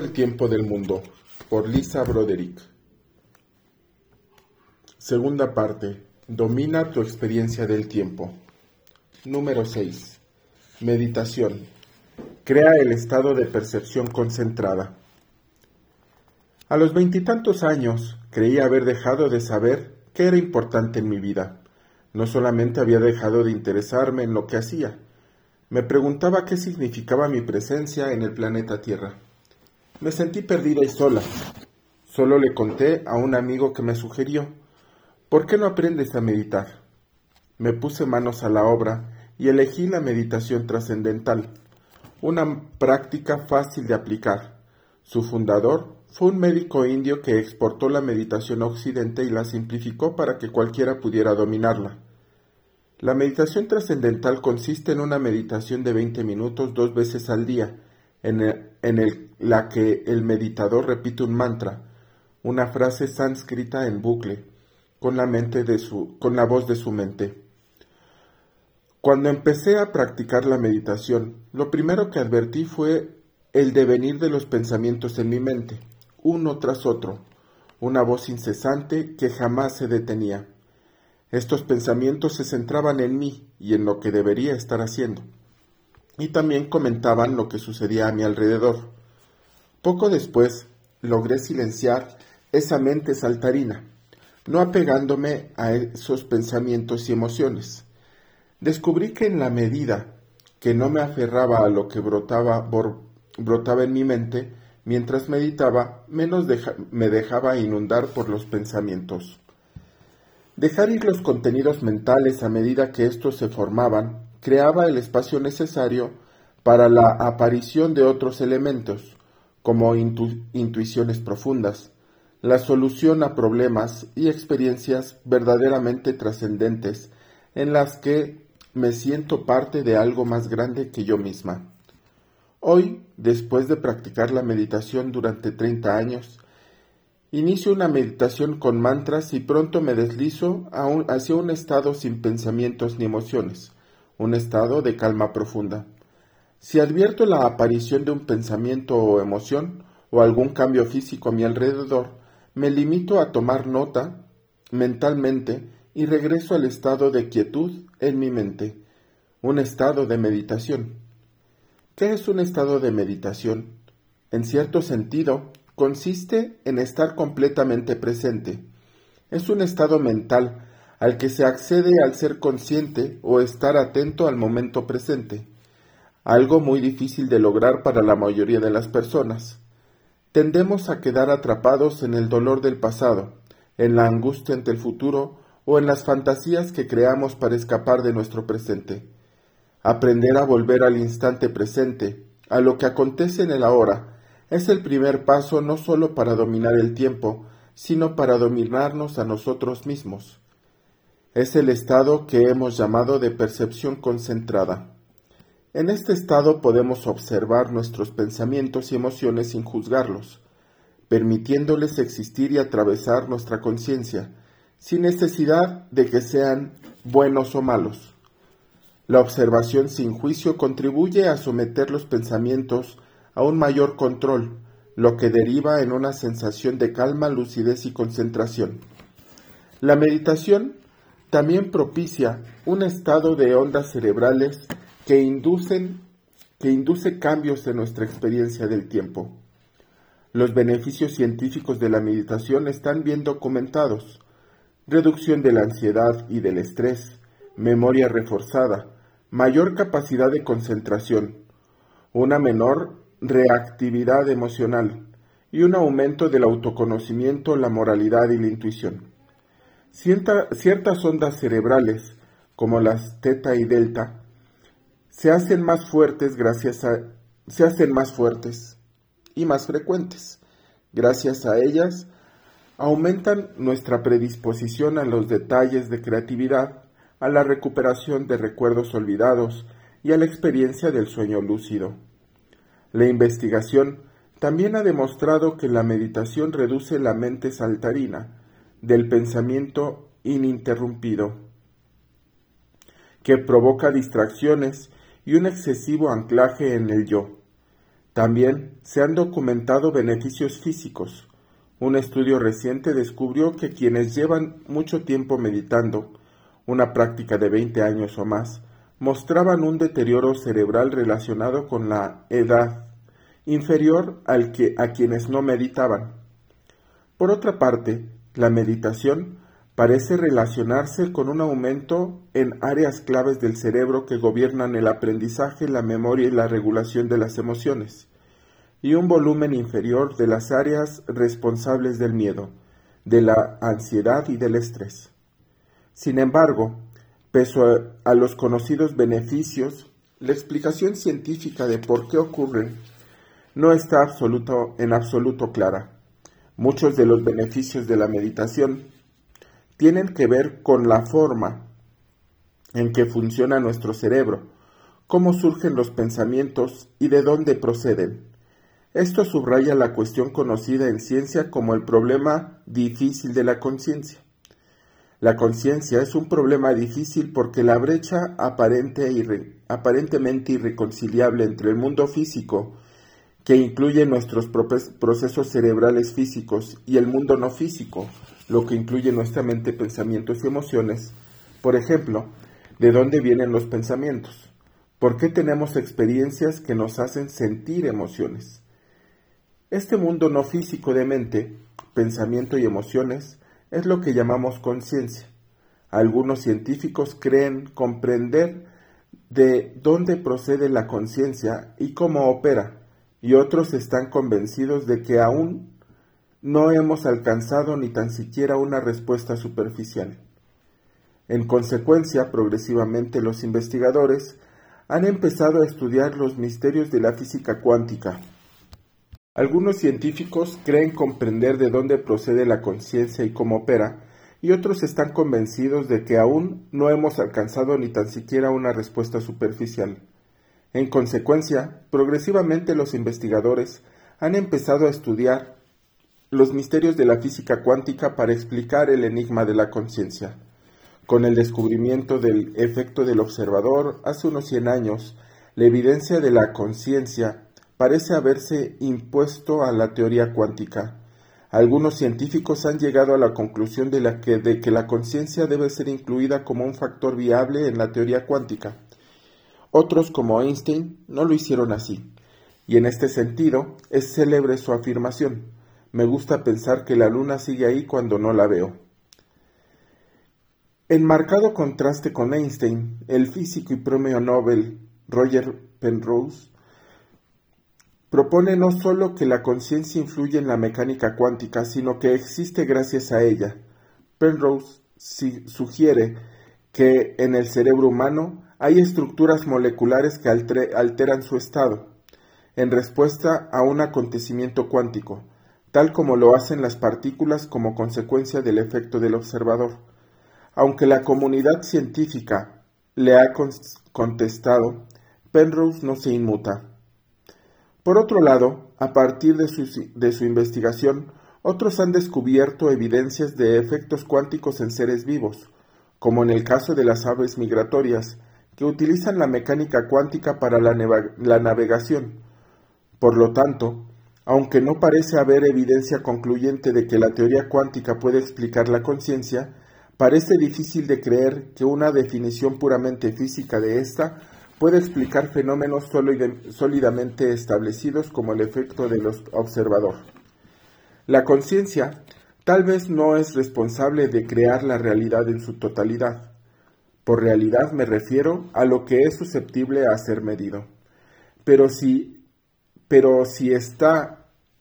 El tiempo del mundo por Lisa Broderick. Segunda parte. Domina tu experiencia del tiempo. Número 6. Meditación. Crea el estado de percepción concentrada. A los veintitantos años creía haber dejado de saber qué era importante en mi vida. No solamente había dejado de interesarme en lo que hacía, me preguntaba qué significaba mi presencia en el planeta Tierra. Me sentí perdida y sola. Solo le conté a un amigo que me sugirió, ¿por qué no aprendes a meditar? Me puse manos a la obra y elegí la meditación trascendental, una práctica fácil de aplicar. Su fundador fue un médico indio que exportó la meditación a Occidente y la simplificó para que cualquiera pudiera dominarla. La meditación trascendental consiste en una meditación de 20 minutos dos veces al día, en, la que el meditador repite un mantra, una frase sánscrita en bucle, con la, mente de su, con la voz de su mente. Cuando empecé a practicar la meditación, lo primero que advertí fue el devenir de los pensamientos en mi mente, uno tras otro, una voz incesante que jamás se detenía. Estos pensamientos se centraban en mí y en lo que debería estar haciendo y también comentaban lo que sucedía a mi alrededor. Poco después logré silenciar esa mente saltarina, no apegándome a esos pensamientos y emociones. Descubrí que en la medida que no me aferraba a lo que brotaba, en mi mente, mientras meditaba, menos me dejaba inundar por los pensamientos. Dejar ir los contenidos mentales a medida que estos se formaban creaba el espacio necesario para la aparición de otros elementos, como intuiciones profundas, la solución a problemas y experiencias verdaderamente trascendentes en las que me siento parte de algo más grande que yo misma. Hoy, después de practicar la meditación durante 30 años, inicio una meditación con mantras y pronto me deslizo hacia un estado sin pensamientos ni emociones, un estado de calma profunda. Si advierto la aparición de un pensamiento o emoción o algún cambio físico a mi alrededor, me limito a tomar nota mentalmente y regreso al estado de quietud en mi mente, un estado de meditación. ¿Qué es un estado de meditación? En cierto sentido, consiste en estar completamente presente. Es un estado mental al que se accede al ser consciente o estar atento al momento presente, algo muy difícil de lograr para la mayoría de las personas. Tendemos a quedar atrapados en el dolor del pasado, en la angustia ante el futuro o en las fantasías que creamos para escapar de nuestro presente. Aprender a volver al instante presente, a lo que acontece en el ahora, es el primer paso no solo para dominar el tiempo, sino para dominarnos a nosotros mismos. Es el estado que hemos llamado de percepción concentrada. En este estado podemos observar nuestros pensamientos y emociones sin juzgarlos, permitiéndoles existir y atravesar nuestra conciencia, sin necesidad de que sean buenos o malos. La observación sin juicio contribuye a someter los pensamientos a un mayor control, lo que deriva en una sensación de calma, lucidez y concentración. La meditación también propicia un estado de ondas cerebrales que inducen que induce cambios en nuestra experiencia del tiempo. Los beneficios científicos de la meditación están bien documentados. Reducción de la ansiedad y del estrés, memoria reforzada, mayor capacidad de concentración, una menor reactividad emocional y un aumento del autoconocimiento, la moralidad y la intuición ciertas ondas cerebrales, como las teta y delta, se hacen más fuertes gracias a se hacen más fuertes y más frecuentes. Gracias a ellas aumentan nuestra predisposición a los detalles de creatividad, a la recuperación de recuerdos olvidados y a la experiencia del sueño lúcido. La investigación también ha demostrado que la meditación reduce la mente saltarina, del pensamiento ininterrumpido, que provoca distracciones y un excesivo anclaje en el yo. También se han documentado beneficios físicos. Un estudio reciente descubrió que quienes llevan mucho tiempo meditando, una práctica de 20 años o más, mostraban un deterioro cerebral relacionado con la edad, inferior al que a quienes no meditaban. Por otra parte, la meditación parece relacionarse con un aumento en áreas claves del cerebro que gobiernan el aprendizaje, la memoria y la regulación de las emociones, y un volumen inferior de las áreas responsables del miedo, de la ansiedad y del estrés. Sin embargo, pese a, los conocidos beneficios, la explicación científica de por qué ocurren no está en absoluto clara. Muchos de los beneficios de la meditación tienen que ver con la forma en que funciona nuestro cerebro, cómo surgen los pensamientos y de dónde proceden. Esto subraya la cuestión conocida en ciencia como el problema difícil de la conciencia. La conciencia es un problema difícil porque la brecha aparente aparentemente irreconciliable entre el mundo físico, que incluye nuestros procesos cerebrales físicos, y el mundo no físico, lo que incluye nuestra mente, pensamientos y emociones. Por ejemplo, ¿de dónde vienen los pensamientos? ¿Por qué tenemos experiencias que nos hacen sentir emociones? Este mundo no físico de mente, pensamiento y emociones es lo que llamamos conciencia. Algunos científicos creen comprender de dónde procede la conciencia y cómo opera, y otros están convencidos de que aún no hemos alcanzado ni tan siquiera una respuesta superficial. En consecuencia, progresivamente los investigadores han empezado a estudiar los misterios de la física cuántica. Algunos científicos creen comprender de dónde procede la conciencia y cómo opera, y otros están convencidos de que aún no hemos alcanzado ni tan siquiera una respuesta superficial. En consecuencia, progresivamente los investigadores han empezado a estudiar los misterios de la física cuántica para explicar el enigma de la conciencia. Con el descubrimiento del efecto del observador hace unos 100 años, la evidencia de la conciencia parece haberse impuesto a la teoría cuántica. Algunos científicos han llegado a la conclusión de, la de que la conciencia debe ser incluida como un factor viable en la teoría cuántica. Otros, como Einstein, no lo hicieron así, y en este sentido es célebre su afirmación. Me gusta pensar que la luna sigue ahí cuando no la veo. En marcado contraste con Einstein, el físico y premio Nobel Roger Penrose propone no solo que la conciencia influye en la mecánica cuántica, sino que existe gracias a ella. Penrose sugiere que en el cerebro humano hay estructuras moleculares que alteran su estado, en respuesta a un acontecimiento cuántico, tal como lo hacen las partículas como consecuencia del efecto del observador. Aunque la comunidad científica le ha contestado, Penrose no se inmuta. Por otro lado, a partir de su, de su, investigación, otros han descubierto evidencias de efectos cuánticos en seres vivos, como en el caso de las aves migratorias, que utilizan la mecánica cuántica para la, navegación. Por lo tanto, aunque no parece haber evidencia concluyente de que la teoría cuántica puede explicar la conciencia, parece difícil de creer que una definición puramente física de ésta pueda explicar fenómenos sólidamente establecidos como el efecto del observador. La conciencia tal vez no es responsable de crear la realidad en su totalidad. Por realidad me refiero a lo que es susceptible a ser medido. Pero si, pero si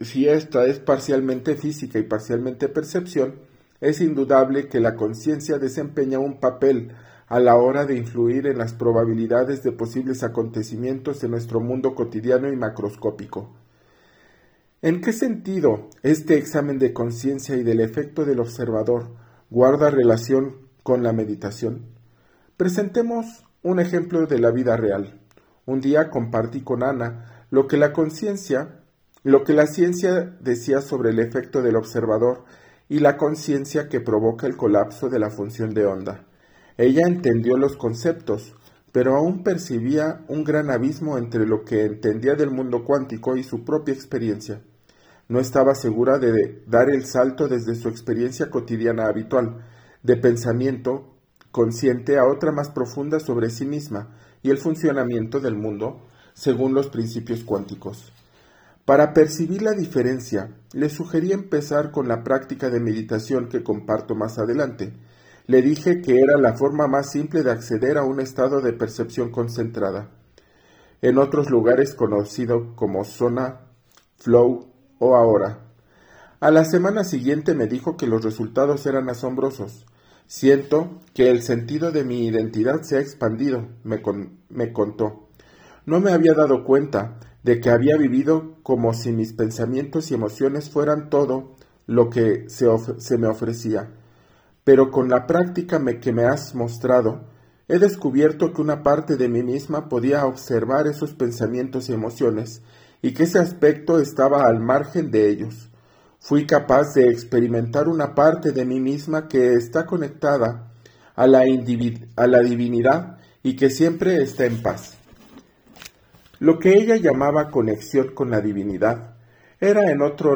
si esta es parcialmente física y parcialmente percepción, es indudable que la conciencia desempeña un papel a la hora de influir en las probabilidades de posibles acontecimientos en nuestro mundo cotidiano y macroscópico. ¿En qué sentido este examen de conciencia y del efecto del observador guarda relación con la meditación? Presentemos un ejemplo de la vida real. Un día compartí con Ana lo que la conciencia lo que la ciencia decía sobre el efecto del observador y la conciencia que provoca el colapso de la función de onda. Ella entendió los conceptos, pero aún percibía un gran abismo entre lo que entendía del mundo cuántico y su propia experiencia. No estaba segura de dar el salto desde su experiencia cotidiana habitual, de pensamiento consciente a otra más profunda sobre sí misma y el funcionamiento del mundo según los principios cuánticos. Para percibir la diferencia, le sugerí empezar con la práctica de meditación que comparto más adelante. Le dije que era la forma más simple de acceder a un estado de percepción concentrada. En otros lugares conocido como zona, flow o ahora. A la semana siguiente me dijo que los resultados eran asombrosos. Siento que el sentido de mi identidad se ha expandido, me, contó. No me había dado cuenta de que había vivido como si mis pensamientos y emociones fueran todo lo que se, me ofrecía. Pero con la práctica que me has mostrado, he descubierto que una parte de mí misma podía observar esos pensamientos y emociones, y que ese aspecto estaba al margen de ellos. Fui capaz de experimentar una parte de mí misma que está conectada a la, a la divinidad y que siempre está en paz. Lo que ella llamaba conexión con la divinidad era, en otro,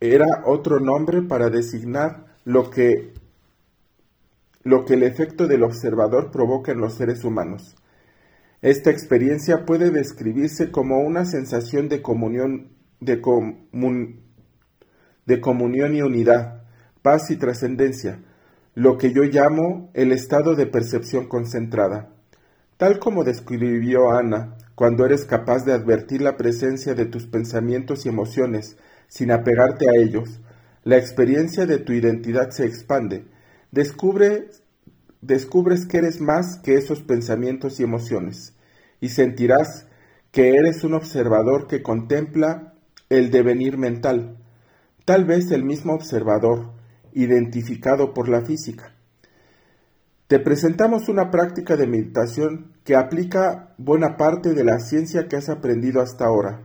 era otro nombre para designar lo que, lo que el efecto del observador provoca en los seres humanos. Esta experiencia puede describirse como una sensación de comunión, de, de comunión y unidad, paz y trascendencia, lo que yo llamo el estado de percepción concentrada. Tal como describió Ana, cuando eres capaz de advertir la presencia de tus pensamientos y emociones sin apegarte a ellos, la experiencia de tu identidad se expande. descubres que eres más que esos pensamientos y emociones, y sentirás que eres un observador que contempla el devenir mental, tal vez el mismo observador, identificado por la física. Te presentamos una práctica de meditación que aplica buena parte de la ciencia que has aprendido hasta ahora.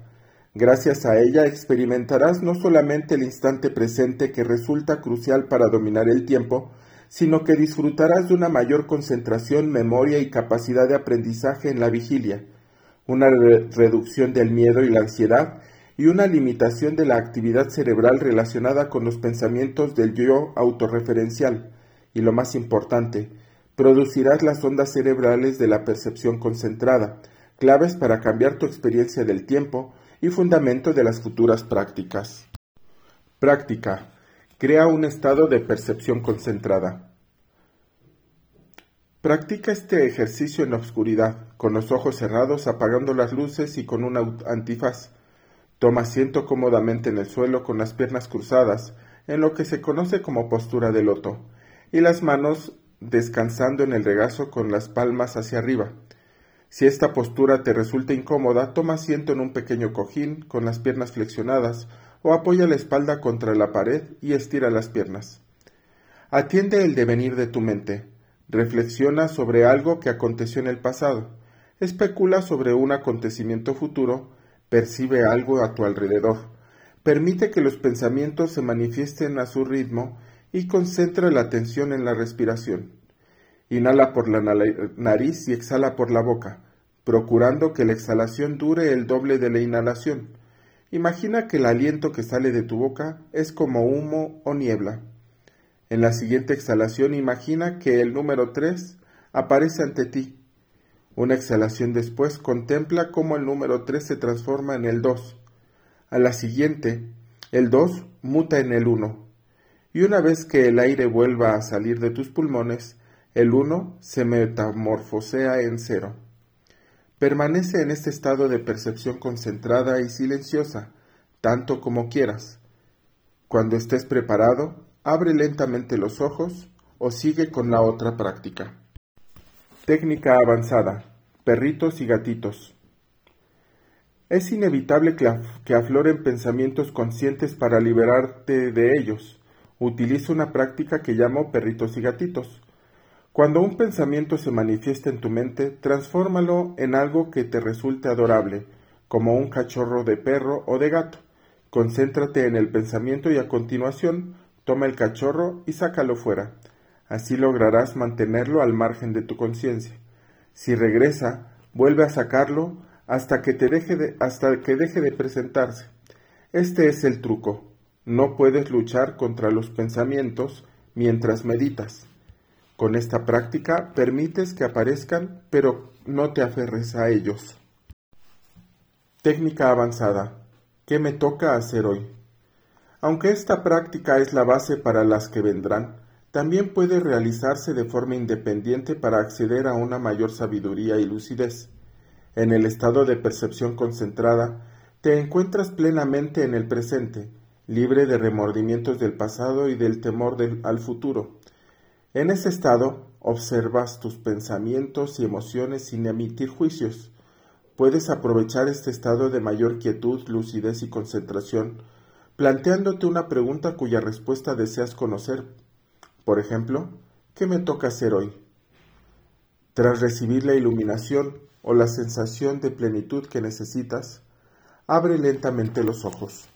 Gracias a ella experimentarás no solamente el instante presente que resulta crucial para dominar el tiempo, sino que disfrutarás de una mayor concentración, memoria y capacidad de aprendizaje en la vigilia, una reducción del miedo y la ansiedad y una limitación de la actividad cerebral relacionada con los pensamientos del yo autorreferencial, y lo más importante, producirás las ondas cerebrales de la percepción concentrada, claves para cambiar tu experiencia del tiempo y fundamento de las futuras prácticas. Práctica. Crea un estado de percepción concentrada. Practica este ejercicio en la oscuridad, con los ojos cerrados, apagando las luces y con un antifaz. Toma asiento cómodamente en el suelo con las piernas cruzadas, en lo que se conoce como postura de loto, y las manos descansando en el regazo con las palmas hacia arriba. Si esta postura te resulta incómoda, toma asiento en un pequeño cojín con las piernas flexionadas o apoya la espalda contra la pared y estira las piernas. Atiende el devenir de tu mente. Reflexiona sobre algo que aconteció en el pasado. Especula sobre un acontecimiento futuro. Percibe algo a tu alrededor. Permite que los pensamientos se manifiesten a su ritmo y concentra la atención en la respiración. Inhala por la nariz y exhala por la boca, procurando que la exhalación dure el doble de la inhalación. Imagina que el aliento que sale de tu boca es como humo o niebla. En la siguiente exhalación imagina que el número 3 aparece ante ti. Una exhalación después contempla cómo el número 3 se transforma en el 2. A la siguiente, el 2 muta en el 1 y una vez que el aire vuelva a salir de tus pulmones, el uno se metamorfosea en cero. Permanece en este estado de percepción concentrada y silenciosa, tanto como quieras. Cuando estés preparado, abre lentamente los ojos o sigue con la otra práctica. Técnica avanzada. Perritos y gatitos. Es inevitable que, afloren pensamientos conscientes para liberarte de ellos utiliza una práctica que llamo perritos y gatitos. Cuando un pensamiento se manifiesta en tu mente, transfórmalo en algo que te resulte adorable, como un cachorro de perro o de gato. Concéntrate en el pensamiento y a continuación toma el cachorro y sácalo fuera. Así lograrás mantenerlo al margen de tu conciencia. Si regresa, vuelve a sacarlo hasta que, te deje de, hasta que deje de presentarse. Este es el truco. No puedes luchar contra los pensamientos mientras meditas. Con esta práctica permites que aparezcan, pero no te aferres a ellos. Técnica avanzada. ¿Qué me toca hacer hoy? Aunque esta práctica es la base para las que vendrán, también puede realizarse de forma independiente para acceder a una mayor sabiduría y lucidez. En el estado de percepción concentrada, te encuentras plenamente en el presente, libre de remordimientos del pasado y del temor al futuro. En ese estado, observas tus pensamientos y emociones sin emitir juicios. Puedes aprovechar este estado de mayor quietud, lucidez y concentración, planteándote una pregunta cuya respuesta deseas conocer. Por ejemplo, ¿qué me toca hacer hoy? Tras recibir la iluminación o la sensación de plenitud que necesitas, abre lentamente los ojos.